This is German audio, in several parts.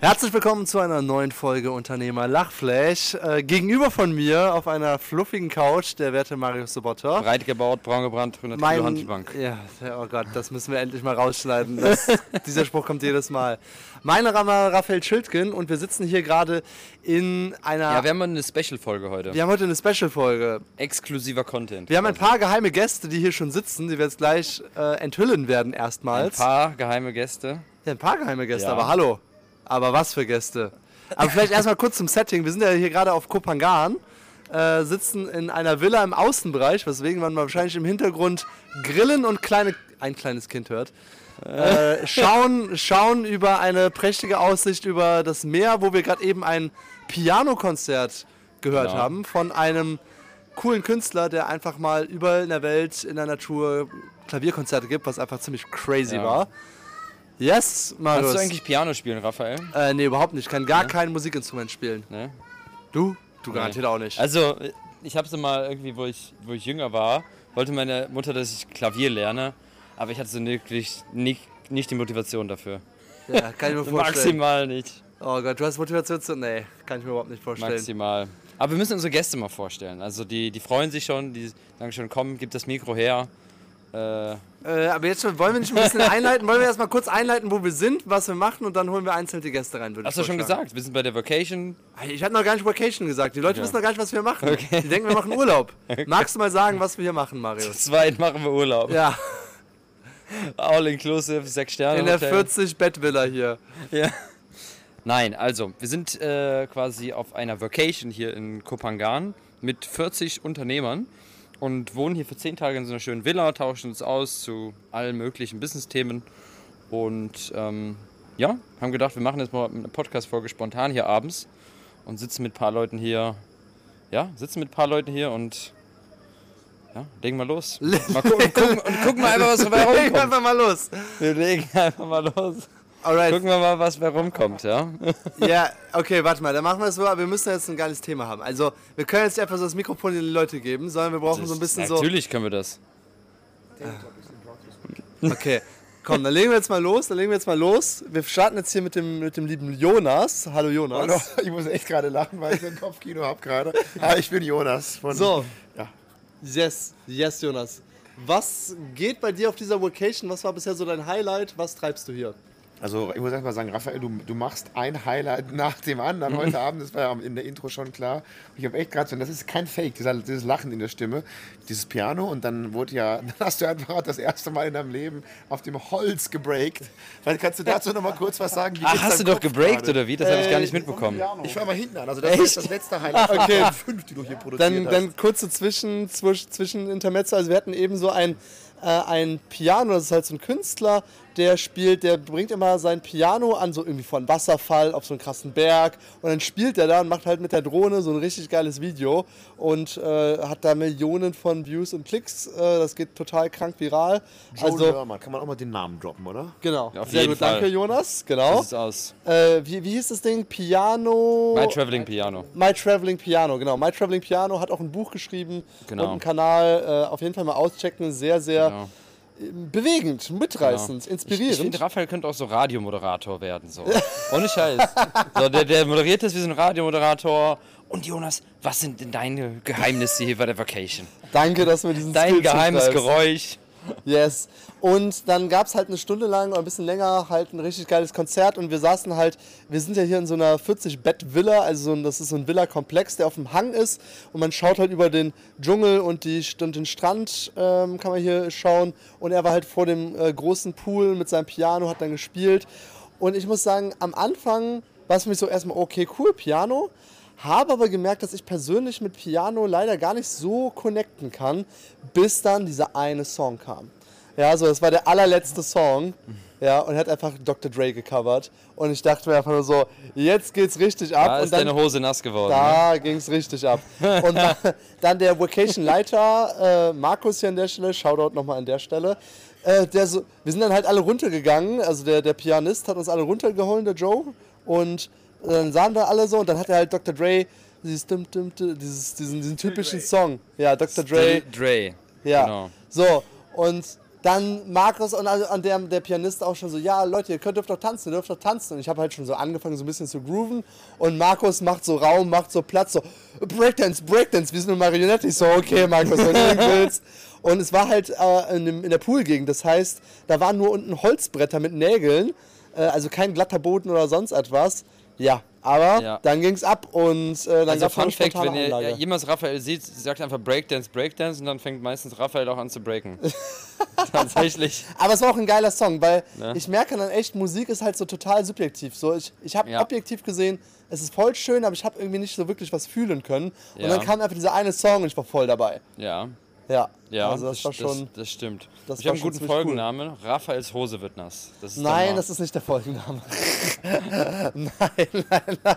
Herzlich willkommen zu einer neuen Folge Unternehmer Lachflash. Äh, gegenüber von mir auf einer fluffigen Couch der werte Marius Sobotta. Breit gebaut, braun gebrannt, 100 Mein, Kilo Handelbank. ja, oh Gott, das müssen wir endlich mal rausschneiden. Das, dieser Spruch kommt jedes Mal. Mein Name ist Raphael Schildgen und wir sitzen hier gerade in einer. Ja, wir haben eine Special-Folge heute. wir haben heute eine Special-Folge. Exklusiver Content. Wir haben ein quasi. paar geheime Gäste, die hier schon sitzen, die wir jetzt gleich äh, enthüllen werden ein erstmals. paar geheime Gäste. Ja, ein paar geheime Gäste, Ja. aber hallo. Aber was für Gäste? Aber vielleicht erstmal kurz zum Setting. Wir sind ja hier gerade auf Kopangan, äh, sitzen in einer Villa im Außenbereich, weswegen man wahrscheinlich im Hintergrund Grillen und kleine, ein kleines Kind hört. Äh, schauen, schauen über eine prächtige Aussicht über das Meer, wo wir gerade eben ein Pianokonzert gehört Genau. haben von einem coolen Künstler, der einfach mal überall in der Welt, in der Natur Klavierkonzerte gibt, was einfach ziemlich crazy Ja. war. Yes, Marius. Kannst du eigentlich Piano spielen, Raphael? Äh, nee, überhaupt nicht. Ich kann gar kein Musikinstrument spielen. Ne? Du? Du garantiert auch nicht. Also, ich habe es mal irgendwie, wo ich, wo ich jünger war, wollte meine Mutter, dass ich Klavier lerne, aber ich hatte so wirklich nicht, nicht die Motivation dafür. ja, kann ich mir vorstellen. maximal nicht. Oh Gott, du hast Motivation zu. Nee, kann ich mir überhaupt nicht vorstellen. Maximal. Aber wir müssen unsere Gäste mal vorstellen. Also die, die freuen sich schon, die sagen schon, komm, gib das Mikro her. Äh, Äh, aber jetzt wollen wir nicht ein bisschen einleiten? Wollen wir erstmal kurz einleiten, wo wir sind, was wir machen und dann holen wir einzeln die Gäste rein, hast du schon gesagt, wir sind bei der Vacation. Ich hatte noch gar nicht Vacation gesagt. Die Leute Okay. wissen noch gar nicht, was wir machen. Okay. Die denken, wir machen Urlaub. Magst du mal sagen, was wir hier machen, Marius? Zweit machen wir Urlaub. Ja, All inclusive, sechs Sterne. in der Hotel. 40-Bett-Villa hier. Ja. Nein, also, wir sind äh, quasi auf einer Vacation hier in Kopangan mit 40 Unternehmern und wohnen hier für 10 Tage in so einer schönen Villa, tauschen uns aus zu allen möglichen Business-Themen und ähm, ja, haben gedacht, wir machen jetzt mal eine Podcast-Folge spontan hier abends und sitzen mit ein paar Leuten hier, ja, sitzen mit ein paar Leuten hier und ja, legen mal los. Mal gucken, und gucken, und gucken mal einfach, was dabei Legen wir rumkommt. einfach mal los. Wir legen einfach mal los. Alright. Gucken wir mal, was bei rumkommt, ja? Ja, okay, warte mal, dann machen wir es so, aber wir müssen jetzt ein geiles Thema haben. Also, wir können jetzt nicht einfach so das Mikrofon in die Leute geben, sondern wir brauchen so ein bisschen so. Natürlich können wir das. Okay, komm, dann legen wir jetzt mal los, dann legen wir jetzt mal los. Wir starten jetzt hier mit dem, mit dem lieben Jonas. Hallo Jonas. Hallo, ich muss echt gerade lachen, weil ich ein Kopfkino habe gerade. Ah, ich bin Jonas von. So, Ja. yes, yes, Jonas. Was geht bei dir auf dieser Vacation? Was war bisher so dein Highlight? Was treibst du hier? Also ich muss erst mal sagen, Raphael, du, du machst ein Highlight nach dem anderen heute Abend. Das war ja in der Intro schon klar. Ich habe echt gerade so, das ist kein Fake, dieser, dieses Lachen in der Stimme, dieses Piano und dann wurde ja, dann hast du einfach das erste Mal in deinem Leben auf dem Holz gebreakt. Vielleicht kannst du dazu noch mal kurz was sagen. Wie Ach, hast du doch gebreakt gerade? oder wie? Das habe ich gar nicht Äh, mitbekommen. Ich fange mal hinten an. Also das Echt? ist das letzte Highlight. Okay. von fünf, die du hier produziert Dann, hast. dann kurze Zwischen, Zwisch, zwischen Intermezzo. Also wir hatten eben so ein, äh, ein Piano, das ist halt so ein Künstler, der spielt, der bringt immer sein Piano an, so irgendwie von Wasserfall auf so einen krassen Berg und dann spielt er da und macht halt mit der Drohne so ein richtig geiles Video und äh, hat da Millionen von Views und Klicks. Äh, das geht total krank viral. Joe also, Lerman, kann man auch mal den Namen droppen, oder? genau. Auf Sehr jeden gut, Fall. danke Jonas. Genau. Das ist aus. Äh, wie, wie hieß das Ding? Piano. My Traveling Piano. My Traveling Piano, genau. My Traveling Piano hat auch ein Buch geschrieben Genau. und einen Kanal. Äh, auf jeden Fall mal auschecken. Sehr, sehr Genau. Bewegend, mitreißend, Ich, ich inspirierend. finde, Raphael könnte auch so Radiomoderator werden. So. Ohne Scheiß. So, der, der moderiert das wie so ein Radiomoderator. Und Jonas, was sind denn deine Geheimnisse hier bei der Vacation? Danke, dass wir diesen Dein Skill geheimes. Geräusch. Yes. Und dann gab es halt eine Stunde lang oder ein bisschen länger halt ein richtig geiles Konzert und wir saßen halt, wir sind ja hier in so einer 40-Bett-Villa, also so das ist so ein Villa-Komplex, der auf dem Hang ist und man schaut halt über den Dschungel und, die, und den Strand ähm, kann man hier schauen und er war halt vor dem äh, großen Pool mit seinem Piano, hat dann gespielt und ich muss sagen, am Anfang war es für mich so erstmal, okay, cool, Piano, habe aber gemerkt, dass ich persönlich mit Piano leider gar nicht so connecten kann, bis dann dieser eine Song kam. Ja, so, das war der allerletzte Song. Ja, und er hat einfach Dr. Dre gecovert. Und ich dachte mir einfach nur so, jetzt geht's richtig ab. Da und ist dann, deine Hose nass geworden. Ne? da ging's richtig ab. Und dann, dann der Vacation-Leiter, äh, Markus hier an der Stelle, Shoutout nochmal an der Stelle. Äh, der so, wir sind dann halt alle runtergegangen, also der, der Pianist hat uns alle runtergeholt, der Joe. Und dann sahen wir alle so und dann hat er halt Dr. Dre dieses, dieses diesen, diesen typischen Song. Ja, Dr. Dre. Dre. Ja. Genau. So, und dann Markus und an an der, der Pianist auch schon so, ja Leute, ihr könnt dürft doch tanzen, ihr dürft doch tanzen. Und ich habe halt schon so angefangen, so ein bisschen zu grooven. Und Markus macht so Raum, macht so Platz, so Breakdance, Breakdance, wie so eine Marionette. Ich so, okay Markus, wenn du willst. Und es war halt äh, in, dem, in der Poolgegend, das heißt, da waren nur unten Holzbretter mit Nägeln, äh, also kein glatter Boden oder sonst etwas. Ja, aber Ja. dann ging's ab und äh, dann Also Fun Fact, wenn ihr Anlage. ja, jemals Raphael sieht, sagt einfach Breakdance, Breakdance und dann fängt meistens Raphael auch an zu breaken. Tatsächlich. Aber es war auch ein geiler Song, weil Ne? ich merke dann echt, Musik ist halt so total subjektiv. So, ich ich habe Ja. objektiv gesehen, es ist voll schön, aber ich habe irgendwie nicht so wirklich was fühlen können. Und Ja. dann kam einfach dieser eine Song und ich war voll dabei. Ja, Ja, ja, also das, war schon. Das, das stimmt. das ich habe einen guten ziemlich cool. Folgennamen. Raphaels Hose wird nass. Das ist nein, das ist nicht der Folgenname. mal,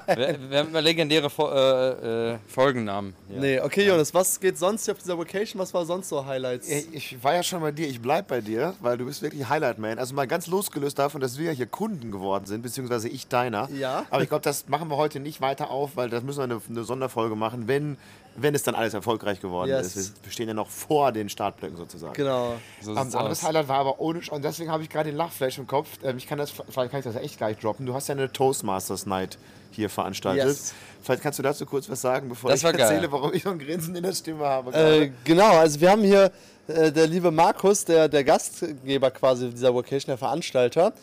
wir, wir haben mal legendäre Fo äh, äh, Folgennamen. Ja. Nee, okay, Jonas, was geht sonst hier auf dieser Vacation? Was war sonst so Highlights? Ich, ich war ja schon bei dir, ich bleib bei dir, weil du bist wirklich Highlight-Man. Also mal ganz losgelöst davon, dass wir ja hier Kunden geworden sind, beziehungsweise ich deiner. Ja. Aber ich glaube, das machen wir heute nicht weiter auf, weil das müssen wir eine, eine Sonderfolge machen, wenn, wenn es dann alles erfolgreich geworden Yes. ist. Wir stehen ja noch vor den Startblöcken sozusagen. Genau. So Ein sieht's anderes aus. Highlight war aber ohne Sch- und deswegen habe ich gerade den Lachflash im Kopf. Ähm, ich kann das, vielleicht kann ich das echt gleich droppen. Du hast ja eine Toastmasters Night hier veranstaltet. Yes. Vielleicht kannst du dazu kurz was sagen, bevor Das ich war geil. erzähle, warum ich noch ein Grinsen in der Stimme habe. Äh, genau, also wir haben hier äh, der liebe Markus, der, der Gastgeber quasi dieser Vacation, der Veranstalter,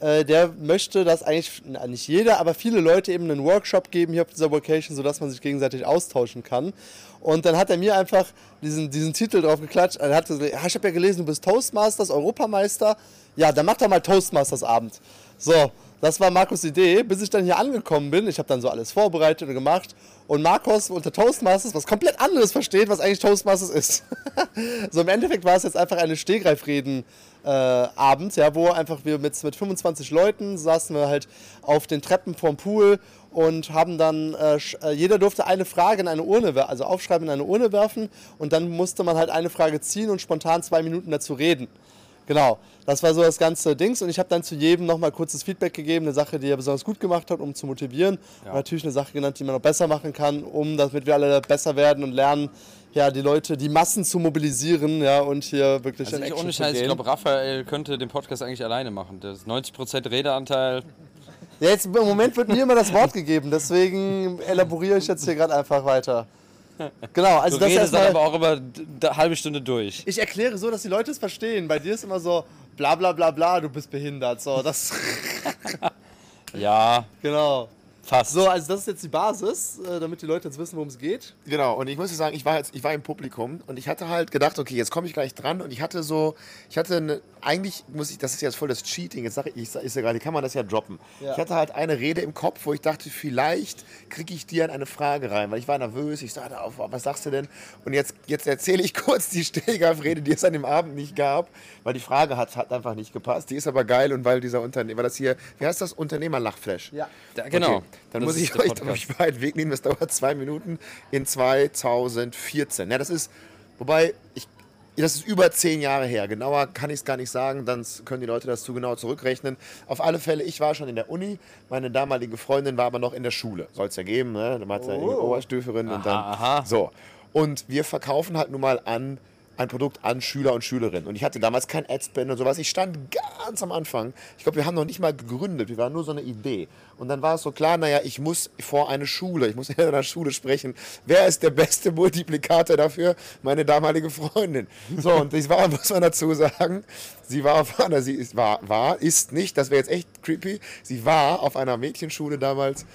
äh, der möchte, dass eigentlich, na, nicht jeder, aber viele Leute eben einen Workshop geben hier auf dieser Vacation, sodass man sich gegenseitig austauschen kann. Und dann hat er mir einfach diesen, diesen Titel drauf geklatscht. Er hat gesagt, ja, ich habe ja gelesen, du bist Toastmasters, Europameister. Ja, dann mach doch mal Toastmasters Abend. So, das war Markus' Idee, bis ich dann hier angekommen bin. Ich habe dann so alles vorbereitet und gemacht. Und Markus unter Toastmasters was komplett anderes versteht, was eigentlich Toastmasters ist. so im Endeffekt war es jetzt einfach eine Stehgreifreden äh, Abend, ja, wo einfach wir mit, mit 25 Leuten saßen wir halt auf den Treppen vorm Pool und haben dann, äh, äh, jeder durfte eine Frage in eine Urne, also aufschreiben in eine Urne werfen und dann musste man halt eine Frage ziehen und spontan zwei Minuten dazu reden. Genau, das war so das ganze Dings und ich habe dann zu jedem nochmal kurzes Feedback gegeben, eine Sache, die er besonders gut gemacht hat, um zu motivieren und natürlich eine Sache genannt, die man noch besser machen kann, um damit wir alle besser werden und lernen, ja, die Leute, die Massen zu mobilisieren, ja, und hier wirklich Also in ich, Action ohne zu Scheiß, ich gehen. glaube, Raphael könnte den Podcast eigentlich alleine machen. Das ist 90% Redeanteil. Ja, jetzt im Moment wird mir immer das Wort gegeben, deswegen elaboriere ich jetzt hier gerade einfach weiter. Genau, also Du das redest dann erstmal. aber auch über eine halbe Stunde durch. Ich erkläre so, dass die Leute es verstehen. Bei dir ist immer so, bla bla bla bla, du bist behindert. So, das. Ja, genau. Fast. So, also das ist jetzt die Basis, äh, damit die Leute jetzt wissen, worum es geht. Genau, und ich muss dir sagen, ich war jetzt, ich war im Publikum und ich hatte halt gedacht, okay, jetzt komme ich gleich dran und ich hatte so, ich hatte eine, eigentlich muss ich, das ist jetzt voll das Cheating, jetzt sage ich, ich ist ja gerade, kann man das ja droppen. Ja. Ich hatte halt eine Rede im Kopf, wo ich dachte, vielleicht kriege ich dir in eine Frage rein, weil ich war nervös, ich sagte, auf, was sagst du denn? Und jetzt, jetzt erzähle ich kurz die Stehgreifrede, die es an dem Abend nicht gab, weil die Frage hat, hat einfach nicht gepasst. Die ist aber geil und weil dieser Unternehmer, weil das hier, wie heißt das, Unternehmerlachflash? Ja. Ja, genau. Okay, dann Das muss ich euch Podcast. euch weit Weg nehmen. Das dauert zwei Minuten in 2014. Ja, das ist, wobei, ich, das ist über zehn Jahre her. Genauer kann ich es gar nicht sagen, dann können die Leute das zu genau zurückrechnen. Auf alle Fälle, ich war schon in der Uni, meine damalige Freundin war aber noch in der Schule. Soll es ja geben, ne? Dann hat sie eine Oberstöferin und dann. aha. So. Und wir verkaufen halt nun mal an ein Produkt an Schüler und Schülerinnen. Und ich hatte damals kein Adspend und sowas. Ich stand ganz am Anfang. Ich glaube, wir haben noch nicht mal gegründet. Wir waren nur so eine Idee. Und dann war es so klar, naja, ich muss vor eine Schule. Ich muss in einer Schule sprechen. Wer ist der beste Multiplikator dafür? Meine damalige Freundin. So, und das war, muss man dazu sagen, sie war auf sie ist, war, war, ist nicht, das wäre jetzt echt creepy. Sie war auf einer Mädchenschule damals.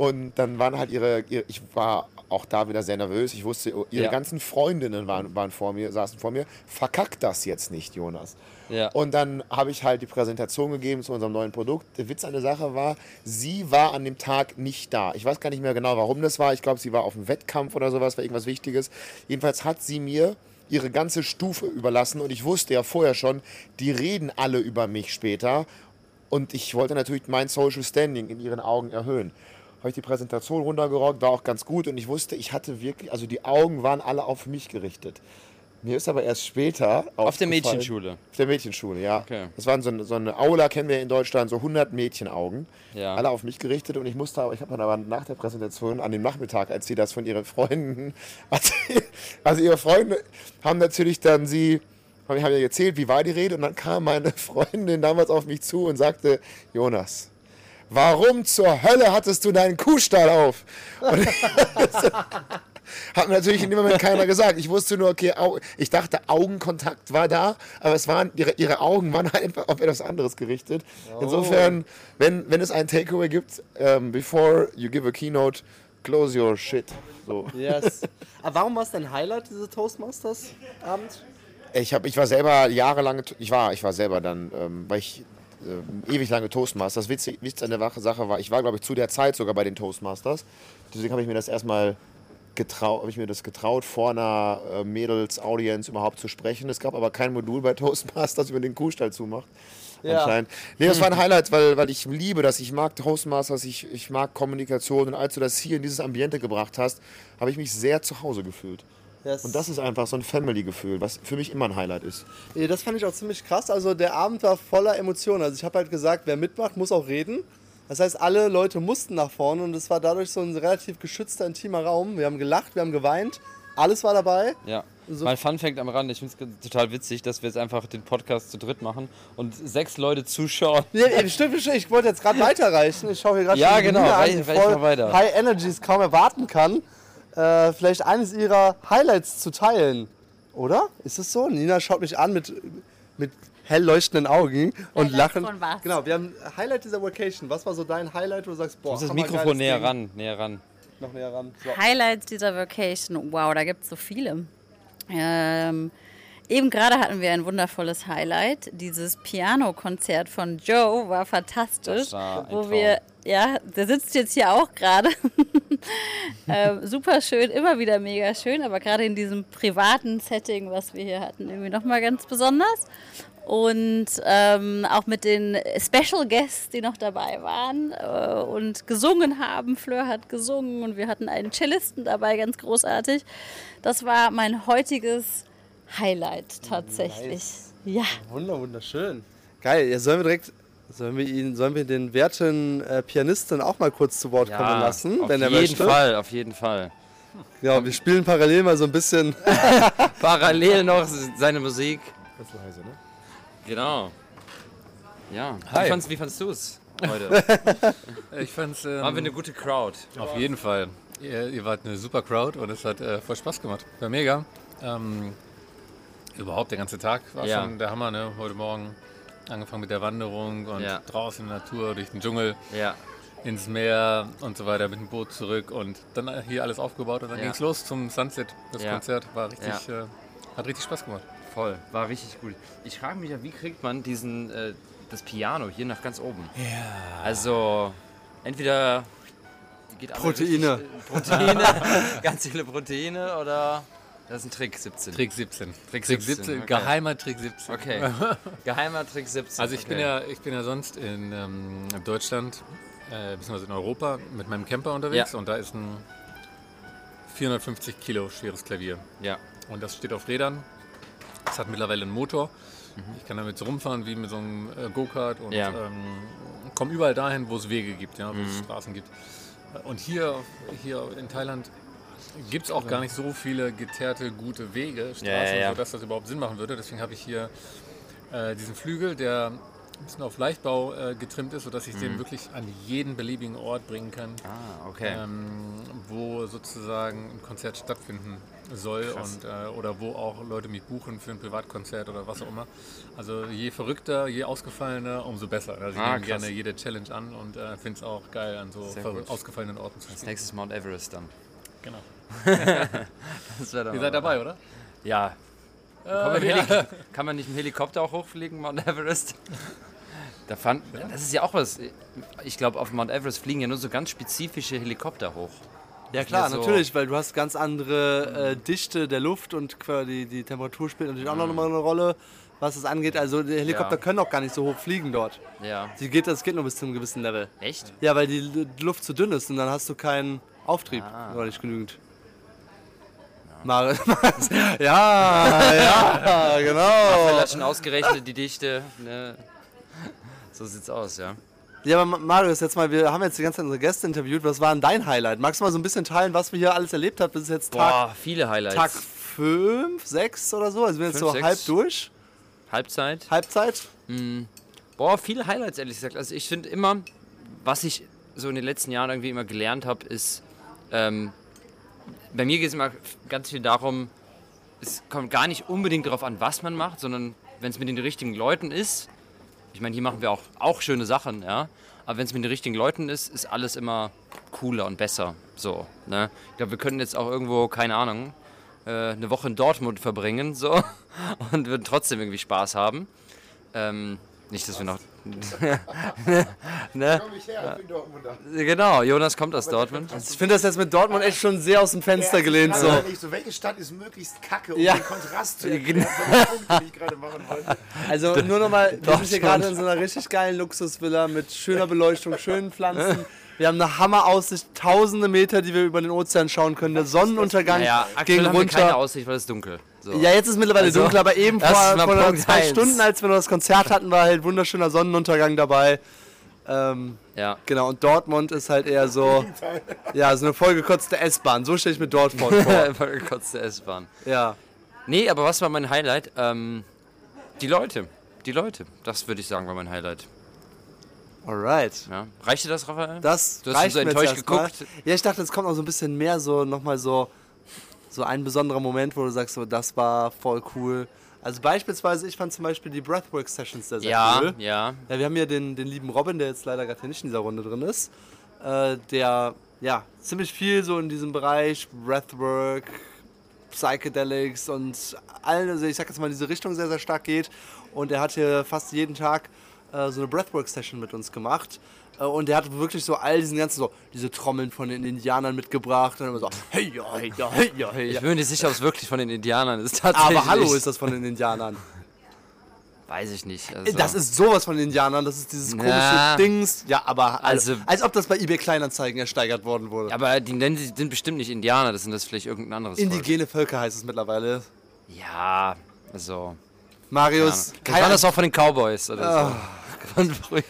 Und dann waren halt ihre, ihre ich war auch da wieder sehr nervös. Ich wusste, ihre Ja. ganzen Freundinnen waren, waren vor mir, saßen vor mir. Verkack das jetzt nicht, Jonas. Ja. Und dann habe ich halt die Präsentation gegeben zu unserem neuen Produkt. Der Witz an der Sache war, sie war an dem Tag nicht da. Ich weiß gar nicht mehr genau, warum das war. Ich glaube, sie war auf einem Wettkampf oder sowas, war irgendwas Wichtiges. Jedenfalls hat sie mir ihre ganze Stufe überlassen und ich wusste ja vorher schon, die reden alle über mich später. Und ich wollte natürlich mein Social Standing in ihren Augen erhöhen. Habe ich die Präsentation runtergerockt, war auch ganz gut und ich wusste, ich hatte wirklich, also die Augen waren alle auf mich gerichtet. Mir ist aber erst später Auf der Mädchenschule. Auf der Mädchenschule, ja. Okay. Das waren so eine, so eine Aula, kennen wir in Deutschland, so 100 Mädchenaugen. Ja. Alle auf mich gerichtet und ich musste aber, ich habe dann aber nach der Präsentation an dem Nachmittag, als sie das von ihren Freunden, also, also ihre Freunde haben natürlich dann sie habe ich hab ja erzählt, wie war die Rede und dann kam meine Freundin damals auf mich zu und sagte, Jonas, warum zur Hölle hattest du deinen Kuhstall auf? Und hat mir natürlich in dem Moment keiner gesagt. Ich wusste nur, okay, ich dachte, Augenkontakt war da, aber es waren, ihre, ihre Augen waren halt einfach auf etwas anderes gerichtet. Insofern, wenn, wenn es ein Takeaway gibt, ähm, before you give a keynote, close your shit. So. Yes. Aber warum war es dein Highlight, diese Toastmasters-Abend? Ich, hab, ich war selber jahrelang, ich war, ich war selber dann, ähm, weil ich äh, ewig lange Toastmasters. Witz, Witz an der Sache war, ich war, glaube ich, zu der Zeit sogar bei den Toastmasters. Deswegen habe ich mir das erstmal getraut, habe ich mir das getraut, vor einer äh, Mädels-Audience überhaupt zu sprechen. Es gab aber kein Modul bei Toastmasters, über den Kuhstall zumacht. Ja. Anscheinend. Nee, das war ein Highlight, weil, weil ich liebe das. Ich mag Toastmasters, ich, ich mag Kommunikation. Und als du das hier in dieses Ambiente gebracht hast, habe ich mich sehr zu Hause gefühlt. Yes. Und das ist einfach so ein Family-Gefühl, was für mich immer ein Highlight ist. Ja, Das fand ich auch ziemlich krass. Also der Abend war voller Emotionen. Also ich habe halt gesagt, wer mitmacht, muss auch reden. Das heißt, alle Leute mussten nach vorne und es war dadurch so ein relativ geschützter, intimer Raum. Wir haben gelacht, wir haben geweint, alles war dabei. Ja. So- Mein Fun Fact am Rand, ich finde es total witzig, dass wir jetzt einfach den Podcast zu dritt machen und sechs Leute zuschauen. Ja, ja, stimmt. Ich wollte jetzt gerade weiterreichen. Ich schaue hier gerade Ja, genau, reich- reich voll mal weiter. High Energies kaum erwarten kann, äh, vielleicht eines ihrer Highlights zu teilen. Oder? Ist es so? Nina schaut mich an mit, mit hell leuchtenden Augen und Highlights lachen. von was? Genau, wir haben Highlight dieser Vacation. Was war so dein Highlight, wo du sagst, boah, Muss das Mikrofon näher Ding. ran, näher ran. Noch näher ran. So. Highlights dieser Vacation. Wow, da gibt es so viele. Ähm, eben gerade hatten wir ein wundervolles Highlight. Dieses Piano-Konzert von Joe war fantastisch. War wo Traum. wir, ja, der sitzt jetzt hier auch gerade. ähm, super schön, immer wieder mega schön, aber gerade in diesem privaten Setting, was wir hier hatten, irgendwie nochmal ganz besonders. Und ähm, auch mit den Special Guests, die noch dabei waren äh, und gesungen haben. Fleur hat gesungen und wir hatten einen Cellisten dabei, ganz großartig. Das war mein heutiges Highlight tatsächlich. Ja. Wunder, wunderschön. Geil, ja, sollen wir direkt, sollen wir ihn, sollen wir den werten äh, Pianisten auch mal kurz zu Wort kommen lassen, auf wenn er jeden möchte? Fall, auf jeden Fall. Ja, wir spielen parallel mal so ein bisschen. Parallel noch seine Musik. Ganz leise, ne? Genau. Ja. Hi. Wie fandst, wie fandst du es heute? Ich fand's ähm, Waren wir eine gute Crowd? auf jeden Fall. Ihr, ihr wart eine super Crowd und es hat äh, voll Spaß gemacht. War mega. Ähm, überhaupt der ganze Tag war Ja. schon der Hammer. Ne? Heute Morgen angefangen mit der Wanderung und Ja. draußen in der Natur, durch den Dschungel, Ja. ins Meer und so weiter, mit dem Boot zurück und dann hier alles aufgebaut und dann Ja. ging's los zum Sunset. Das Ja. Konzert war richtig, äh, hat richtig Spaß gemacht. Voll, war richtig gut. Ich frage mich ja, wie kriegt man diesen, äh, das Piano hier nach ganz oben? Ja. Also, entweder geht Proteine. Richtig, äh, Proteine, ganz viele Proteine oder das ist ein Trick 17. Trick 17. Trick Trick 17, 17, okay. geheimer Trick 17. Okay. Geheimer Trick 17. Also ich okay. bin ja, ich bin ja sonst in ähm, Deutschland, äh, beziehungsweise in Europa mit meinem Camper unterwegs Ja. und da ist ein 450 Kilo schweres Klavier. Ja. Und das steht auf Rädern. Es hat mittlerweile einen Motor. Ich kann damit so rumfahren wie mit so einem äh, Go-Kart und Mhm. Ja. ähm, komme überall dahin, wo es Wege gibt, ja, wo Mhm. es Straßen gibt. Und hier, hier in Thailand gibt es auch gar nicht so viele geteerte, gute Wege, Straßen, Ja, ja, ja. sodass das überhaupt Sinn machen würde. Deswegen habe ich hier äh, diesen Flügel, der ein bisschen auf Leichtbau äh, getrimmt ist, sodass ich den wirklich an jeden beliebigen Ort bringen kann, Ah, okay. ähm, wo sozusagen ein Konzert stattfinden soll und, äh, oder wo auch Leute mich buchen für ein Privatkonzert oder was auch immer. Also je verrückter, je ausgefallener, umso besser. Also ich Ah, nehme gerne jede Challenge an und äh, finde es auch geil, an so ausgefallenen Orten zu Als spielen. nächstes Mount Everest dann. Genau. Das Ihr seid dabei, oder? Ja. Kann man, Heli- kann man nicht dem Helikopter auch hochfliegen, Mount Everest? Da fand, das ist ja auch was. Ich glaube, auf Mount Everest fliegen ja nur so ganz spezifische Helikopter hoch. Ja klar, so- natürlich, weil du hast ganz andere äh, Dichte der Luft und quasi die Temperatur spielt natürlich auch noch mal eine Rolle, was es angeht. Also die Helikopter Ja. können auch gar nicht so hoch fliegen dort. Ja. Die geht, das geht nur bis zu einem gewissen Level. Echt? Ja, weil die Luft zu dünn ist und dann hast du keinen Auftrieb. Ah. Oder nicht genügend. Marius. ja, ja, genau. Schon ausgerechnet die Dichte. Ne? So sieht's aus, ja. Ja, aber Ma- Marius, jetzt mal, wir haben jetzt die ganze Zeit unsere Gäste interviewt. Was war denn dein Highlight? Magst du mal so ein bisschen teilen, was wir hier alles erlebt haben bis jetzt Tag, Boah, viele Highlights. Tag 5, 6 oder so? Also wir sind jetzt so sechs. halb durch. Halbzeit. Halbzeit? Boah, viele Highlights, ehrlich gesagt. Also ich finde immer, was ich so in den letzten Jahren irgendwie immer gelernt habe, ist, ähm, bei mir geht es immer ganz viel darum, es kommt gar nicht unbedingt darauf an, was man macht, sondern wenn es mit den richtigen Leuten ist, ich meine, hier machen wir auch, auch schöne Sachen, ja, aber wenn es mit den richtigen Leuten ist, ist alles immer cooler und besser. So, ne? Ich glaube, wir könnten jetzt auch irgendwo, keine Ahnung, äh, eine Woche in Dortmund verbringen, so, und würden trotzdem irgendwie Spaß haben. Ähm, nicht, dass wir noch. ne? Komm ich her, ich bin Dortmunder. Genau, Jonas kommt aus Dortmund. Ich finde das jetzt mit Dortmund echt schon sehr aus dem Fenster gelehnt. So. Nicht so, welche Stadt ist möglichst kacke, um Ja. den Kontrast zu Genau. erklären von den Punkten, die ich gerade machen wollte. Also nur nochmal, wir sind hier gerade in so einer richtig geilen Luxusvilla mit schöner Beleuchtung, schönen Pflanzen. Wir haben eine Hammeraussicht, tausende Meter, die wir über den Ozean schauen können. Der Sonnenuntergang Naja, gegen aktuell haben wir keine runter. Aussicht, weil es dunkel. So. Ja, jetzt ist mittlerweile Also, dunkel, aber eben vor, mal vor zwei eins. Stunden, als wir noch das Konzert hatten, war halt wunderschöner Sonnenuntergang dabei. Ähm, ja. genau, und Dortmund ist halt eher so, ja, so eine vollgekotzte S-Bahn. So stelle ich mir Dortmund vor. Vollgekotzte S-Bahn. ja. Nee, aber was war mein Highlight? Ähm, die Leute. Die Leute. Das würde ich sagen, war mein Highlight. Alright. Ja. Reicht dir das, Raphael? Das Du hast reicht so enttäuscht geguckt. Ja, ich dachte, es kommt noch so ein bisschen mehr, so nochmal so, so ein besonderer Moment, wo du sagst, so, das war voll cool. Also beispielsweise, ich fand zum Beispiel die Breathwork-Sessions sehr, sehr Ja, cool. ja. Ja, wir haben hier den, den lieben Robin, der jetzt leider gerade nicht in dieser Runde drin ist, äh, der ja ziemlich viel so in diesem Bereich Breathwork, Psychedelics und allen, also ich sag jetzt mal, in diese Richtung sehr, sehr stark geht. Und er hat hier fast jeden Tag äh, so eine Breathwork-Session mit uns gemacht. Äh, und er hat wirklich so all diesen ganzen, so diese Trommeln von den Indianern mitgebracht und immer so, hey ja, hey ja, hey ja, hey Ich bin mir nicht sicher, ob es wirklich von den Indianern ist. Tatsächlich. Aber hallo ist das von den Indianern. Weiß ich nicht. Also, Das ist sowas von Indianern, das ist dieses komische Ja. Dings. Ja, aber also, Also- als ob das bei eBay Kleinanzeigen ersteigert worden wurde. aber die nennen die sind bestimmt nicht Indianer, das sind das vielleicht irgendein anderes Volk. Indigene Völker heißt es mittlerweile. Ja, also. Marius, Ja. kein Das war das auch von den Cowboys oder so. Von früher.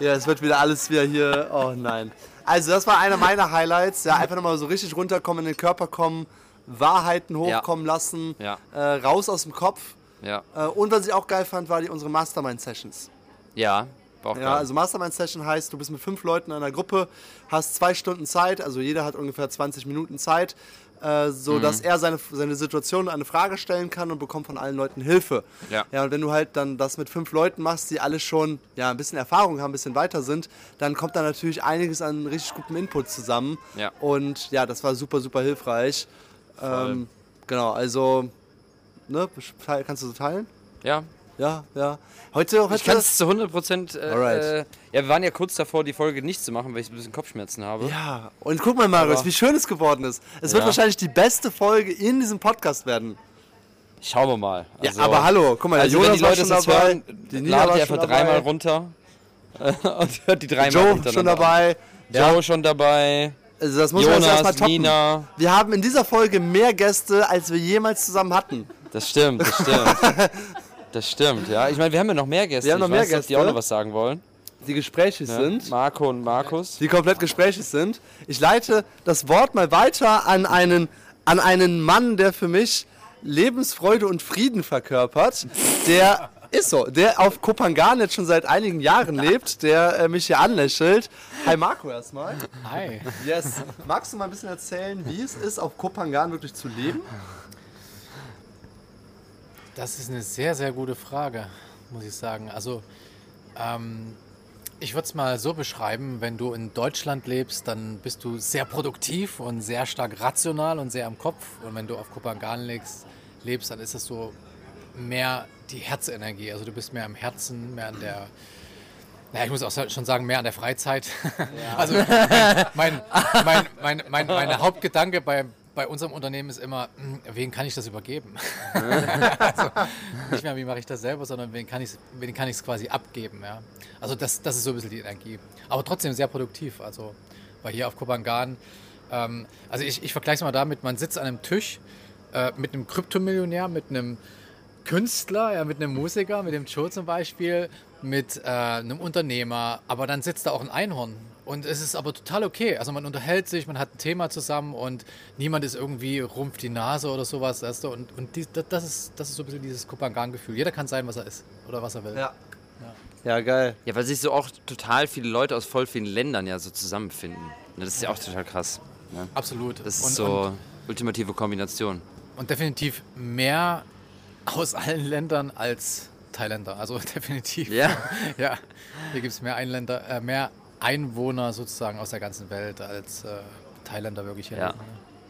Ja, es wird wieder alles wieder hier. Oh nein. Also, das war einer meiner Highlights. Ja, einfach nochmal so richtig runterkommen, in den Körper kommen, Wahrheiten hochkommen lassen, Ja. äh, raus aus dem Kopf. Ja. Äh, und was ich auch geil fand, war die, unsere Mastermind-Sessions. Ja, Ja, geil. also Mastermind-Session heißt, du bist mit fünf Leuten in einer Gruppe, hast zwei Stunden Zeit, also jeder hat ungefähr 20 Minuten Zeit, äh, so Mhm. dass er seine, seine Situation eine Frage stellen kann und bekommt von allen Leuten Hilfe. Ja. ja. Und wenn du halt dann das mit fünf Leuten machst, die alle schon ja, ein bisschen Erfahrung haben, ein bisschen weiter sind, dann kommt da natürlich einiges an richtig gutem Input zusammen. Ja. Und ja, das war super, super hilfreich. Ähm, genau, also, ne, kannst du so teilen? ja. Ja, ja. Heute, heute Ich kann es zu 100 Prozent. Äh, Alright. äh, ja, wir waren ja kurz davor, die Folge nicht zu machen, weil ich ein bisschen Kopfschmerzen habe. Ja, und guck mal, Marius, Aber- wie schön es geworden ist. Es wird Ja. wahrscheinlich die beste Folge in diesem Podcast werden. Schauen wir mal. Ja, Also- aber hallo, guck mal, Also der wenn die Leute das dabei, hören, die Nina ladet ihr einfach dreimal runter und hört die dreimal Joe schon dabei. Joe schon dabei, Also das muss man jetzt erstmal Jonas, toppen. Nina. Wir haben in dieser Folge mehr Gäste, als wir jemals zusammen hatten. Das stimmt, das stimmt. das stimmt, ja. Ich meine, wir haben ja noch mehr Gäste. Wir haben noch ich mehr weiß, ob die Gäste. auch noch was sagen wollen. Die gesprächig Ja? sind, Marco und Markus. die komplett gesprächig sind. Ich leite das Wort mal weiter an einen, an einen Mann, der für mich Lebensfreude und Frieden verkörpert. Der ist so, der auf Kopangan jetzt schon seit einigen Jahren lebt, der äh, mich hier anlächelt. Hi Marco erstmal. Hi. Yes. Magst du mal ein bisschen erzählen, wie es ist, auf Kopangan wirklich zu leben? Das ist eine sehr, sehr gute Frage, muss ich sagen. Also, ähm, ich würde es mal so beschreiben, wenn du in Deutschland lebst, dann bist du sehr produktiv und sehr stark rational und sehr am Kopf. Und wenn du auf Kopangan lebst, lebst dann ist es so mehr die Herzenergie. Also du bist mehr am Herzen, mehr an der... Naja, ich muss auch schon sagen, mehr an der Freizeit. Also mein, mein, mein, mein, mein Hauptgedanke bei, bei unserem Unternehmen ist immer, hm, wen kann ich das übergeben? also, nicht mehr, wie mache ich das selber, sondern wen kann ich es quasi abgeben. Ja? Also das, das ist so ein bisschen die Energie. Aber trotzdem sehr produktiv. Also weil hier auf Kopangan, ähm, also ich, ich vergleiche es mal damit, man sitzt an einem Tisch äh, mit einem Kryptomillionär, mit einem Künstler, ja, mit einem Musiker, mit dem Joe zum Beispiel mit äh, einem Unternehmer, aber dann sitzt da auch ein Einhorn. Und es ist aber total okay. Also man unterhält sich, man hat ein Thema zusammen und niemand ist irgendwie rumpft die Nase oder sowas. Weißt du? Und, und die, das, ist, das ist so ein bisschen dieses Kupangan-Gefühl. Jeder kann sein, was er ist oder was er will. Ja. Ja, geil. Ja, weil sich so auch total viele Leute aus voll vielen Ländern ja so zusammenfinden. Ne, Das ist ja auch total krass. Ne? Absolut. Das ist und, so und, ultimative Kombination. und definitiv mehr aus allen Ländern als Thailänder. Also definitiv. Ja. ja. Hier gibt es mehr Einländer, äh, mehr Einwohner sozusagen aus der ganzen Welt als äh, Thailänder wirklich hier. Ja.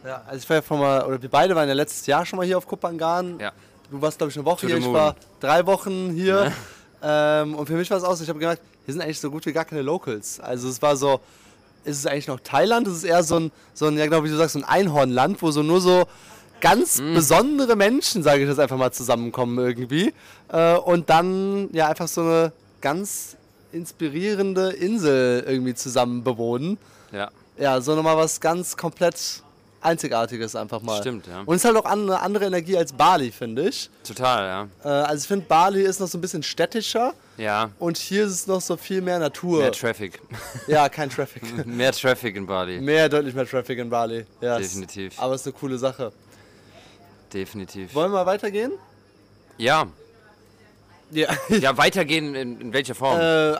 Ja, also ich war ja von mal, oder wir beide waren ja letztes Jahr schon mal hier auf Kupangan. Ja. Du warst, glaube ich, eine Woche To hier, ich war drei Wochen hier. Ähm, und für mich war es auch so, ich habe gemerkt, hier sind eigentlich so gut wie gar keine Locals. Also es war so, ist es eigentlich noch Thailand? Es ist eher so ein, so ein ja genau wie du sagst, so ein Einhornland, wo so nur so ganz Mhm. besondere Menschen, sage ich das einfach mal, zusammenkommen irgendwie. Äh, und dann ja einfach so eine ganz inspirierende Insel irgendwie zusammen bewohnen. Ja. Ja, so nochmal was ganz komplett Einzigartiges einfach mal. Stimmt, ja. Und es ist halt auch eine andere Energie als Bali, finde ich. Total, ja. Äh, also ich finde, Bali ist noch so ein bisschen städtischer Ja. und hier ist es noch so viel mehr Natur. Mehr Traffic. ja, kein Traffic. Mehr Traffic in Bali. mehr, deutlich mehr Traffic in Bali. Ja, Definitiv. Aber es ist eine coole Sache. Definitiv. Wollen wir weitergehen? Ja. Ja. Ja, weitergehen in, in welcher Form? äh,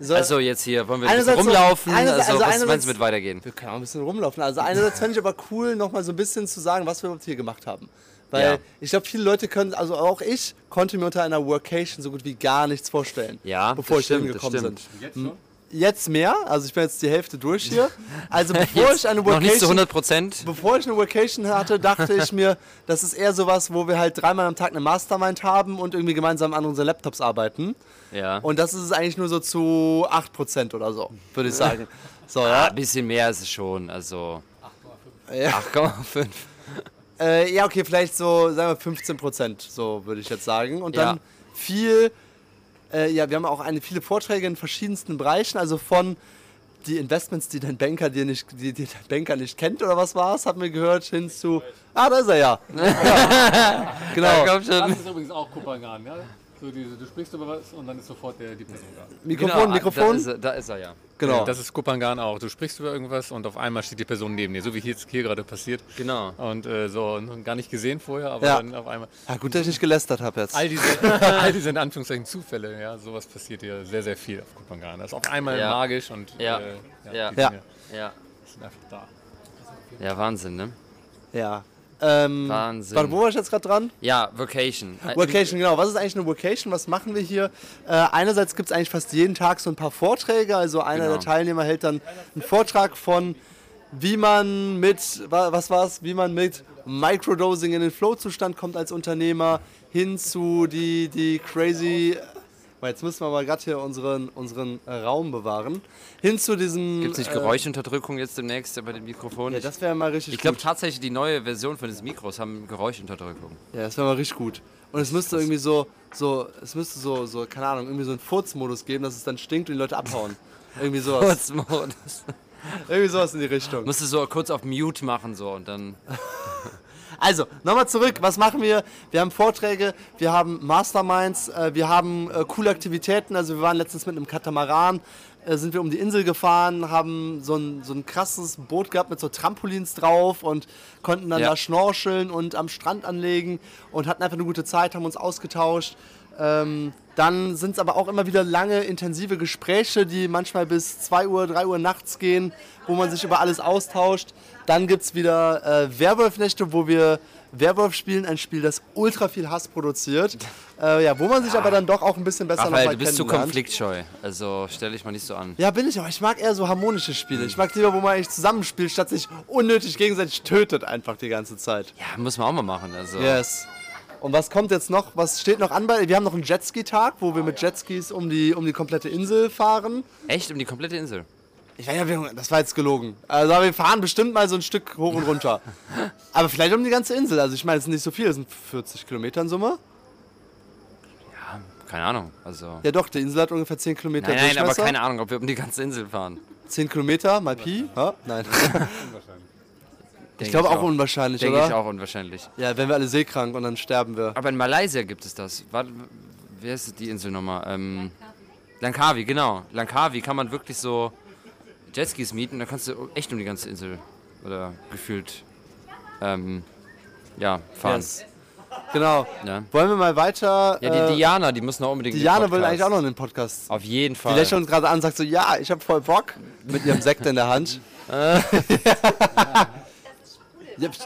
soll, also jetzt hier, wollen wir ein bisschen einerseits so- rumlaufen? einerseits- also, also was meinst du mit weitergehen? wir können auch ein bisschen rumlaufen. Also einerseits fände ich aber cool, noch mal so ein bisschen zu sagen, was wir überhaupt hier gemacht haben. Weil Ja. ich glaube, viele Leute können, also auch ich, konnte mir unter einer Workation so gut wie gar nichts vorstellen. Ja, bevor das ich hier stimmt, hingekommen bin. Jetzt schon? Jetzt mehr, also ich bin jetzt die Hälfte durch hier. Also bevor ich eine Noch nicht zu Workation 100 Prozent. Bevor ich eine Vacation hatte, dachte ich mir, das ist eher sowas, wo wir halt dreimal am Tag eine Mastermind haben und irgendwie gemeinsam an unseren Laptops arbeiten. Ja. Und das ist es eigentlich nur so zu 8% oder so, würde ich sagen. So, Ah, ja. ein bisschen mehr ist es schon. Also Ja. 8,5. Äh, ja, okay, vielleicht so, sagen wir 15%, so würde ich jetzt sagen. Und dann Ja. viel, äh, ja, wir haben auch eine, viele Vorträge in verschiedensten Bereichen, also von die Investments, die dein Banker dir nicht, die, die dein Banker nicht kennt oder was war's, haben wir gehört, hin zu, ah, da ist er ja. ja. Genau. komm schon. Das ist übrigens auch Kupangan, ja? So diese, du sprichst über was und dann ist sofort der, die Person da. Mikrofon, Genau, Mikrofon. Da ist, er, da ist er ja. Genau. Das ist Kupangan auch. Du sprichst über irgendwas und auf einmal steht die Person neben dir, so wie jetzt hier gerade passiert. Genau. Und äh, so, und gar nicht gesehen vorher, aber Ja. dann auf einmal. Ja, gut, dass ich nicht gelästert habe jetzt. All diese, all diese in Anführungszeichen Zufälle, ja, sowas passiert hier sehr, sehr viel auf Kupangan. Das ist auf einmal Ja. magisch und Ja. Äh, Ja. die Ja. Dinge Ja. sind einfach da. Ja, Wahnsinn, ne? Ja. Ähm, Wahnsinn. Warte, wo war ich jetzt gerade dran? Ja, Vacation. Vacation, genau. Was ist eigentlich eine Vacation? Was machen wir hier? Äh, einerseits gibt es eigentlich fast jeden Tag so ein paar Vorträge. Also einer Genau. der Teilnehmer hält dann einen Vortrag von, wie man mit, wa- was war's, wie man mit Microdosing in den Flow-Zustand kommt als Unternehmer, hin zu die, die crazy. Weil Jetzt müssen wir aber gerade hier unseren, unseren äh, Raum bewahren. Hin zu diesem. Gibt es nicht äh, Geräuschunterdrückung jetzt demnächst bei dem Mikrofon? Ja, das wäre mal richtig ich glaube gut. tatsächlich, die neue Version von diesen Mikros haben Geräuschunterdrückung. Ja, das wäre mal richtig gut. Und es müsste irgendwie so, so, es müsste so, so, keine Ahnung, irgendwie so einen Furzmodus geben, dass es dann stinkt und die Leute abhauen. Irgendwie sowas. Kurzmodus. irgendwie sowas in die Richtung. Musst du so kurz auf Mute machen so und dann. Also, nochmal zurück. Was machen wir? Wir haben Vorträge, wir haben Masterminds, äh, wir haben äh, coole Aktivitäten. Also, wir waren letztens mit einem Katamaran, äh, sind wir um die Insel gefahren, haben so ein, so ein krasses Boot gehabt mit so Trampolins drauf und konnten dann Ja. da schnorcheln und am Strand anlegen und hatten einfach eine gute Zeit, haben uns ausgetauscht. Ähm, dann sind es aber auch immer wieder lange, intensive Gespräche, die manchmal bis 2 Uhr, 3 Uhr nachts gehen, wo man sich über alles austauscht. Dann gibt es wieder äh, Werwolf-Nächte, wo wir Werwolf spielen, ein Spiel, das ultra viel Hass produziert. Äh, ja, wo man sich aber dann doch auch ein bisschen besser Raphael, nochmal du bist zu konfliktscheu. Also stell dich mal nicht so an. Ja, bin ich, aber ich mag eher so harmonische Spiele. Ich mag lieber, wo man eigentlich zusammenspielt, statt sich unnötig gegenseitig tötet einfach die ganze Zeit. Ja, muss man auch mal machen. Also. Yes. Und was kommt jetzt noch? Was steht noch an? bei- Wir haben noch einen Jetski-Tag, wo wir mit Jetskis um die, um die komplette Insel fahren. Echt um die komplette Insel. Ich weiß ja, wir- das war jetzt gelogen. Also aber wir fahren bestimmt mal so ein Stück hoch und runter. aber vielleicht um die ganze Insel. Also ich meine, es sind nicht so viel, es sind 40 Kilometer in Summe. Ja, keine Ahnung. Also. Ja doch, die Insel hat ungefähr 10 Kilometer Nein, nein, aber keine Ahnung, ob wir um die ganze Insel fahren. 10 Kilometer mal Pi? Ja? Nein. ich glaube auch, auch. unwahrscheinlich, Denke oder? ich auch unwahrscheinlich. Ja, wenn wir alle seekrank und dann sterben wir. Aber in Malaysia gibt es das. Warte, wer ist die Insel nochmal? Ähm, Langkawi, genau. Langkawi kann man wirklich so Jetskis mieten, da kannst du echt um die ganze Insel oder gefühlt ähm, ja, fahren. Yes. Genau. Ja. Wollen wir mal weiter? Ja, die äh, Diana, die muss noch unbedingt Diana will eigentlich auch noch in den Podcast. Auf jeden Die Fall. lächelt uns gerade an und sagt so, ja, ich habe voll Bock mit ihrem Sekt in der Hand. ja,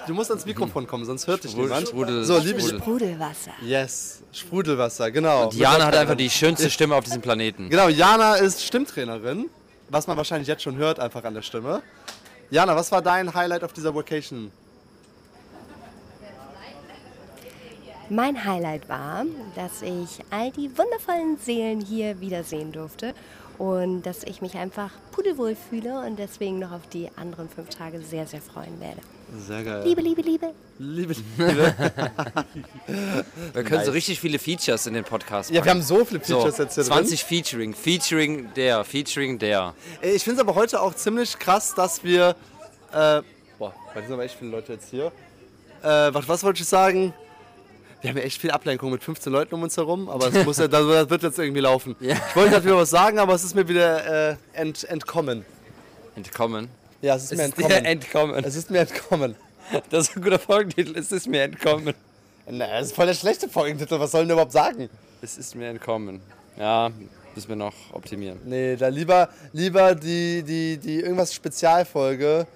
du musst ans Mikrofon kommen, sonst hört dich Sprudel, niemand. Sprudel, so, liebe Sprudel. Sprudelwasser. Yes, Sprudelwasser, genau. Diana hat einfach die schönste Stimme auf diesem Planeten. Genau, Jana ist Stimmtrainerin, was man wahrscheinlich jetzt schon hört, einfach an der Stimme. Jana, was war dein Highlight auf dieser Vacation? Mein Highlight war, dass ich all die wundervollen Seelen hier wiedersehen durfte und dass ich mich einfach pudelwohl fühle und deswegen noch auf die anderen fünf Tage sehr, sehr freuen werde. Sehr geil. Liebe, liebe, liebe. Liebe, Liebe. Wir können so richtig viele Features in den Podcast Ja, wir haben so viele Features so, jetzt hier 20 Featuring, Featuring der, Featuring der. drin. Ich finde es aber heute auch ziemlich krass, dass wir. Äh, boah, da sind aber echt viele Leute jetzt hier. Äh, was, was wollte ich sagen? Wir haben ja echt viel Ablenkung mit 15 Leuten um uns herum, aber es muss ja, das, das wird jetzt irgendwie laufen. Ja. Ich wollte natürlich was sagen, aber es ist mir wieder äh, ent, entkommen. Entkommen. Ja, es ist mir Es ist dir entkommen. entkommen. Es ist mir entkommen. Das ist ein guter Folgentitel. Es ist mir entkommen. Na, das ist voll der schlechte Folgentitel. Was sollen wir überhaupt sagen? Es ist mir entkommen. Ja, müssen wir noch optimieren. Nee, da lieber, lieber die, die, die irgendwas Spezialfolge.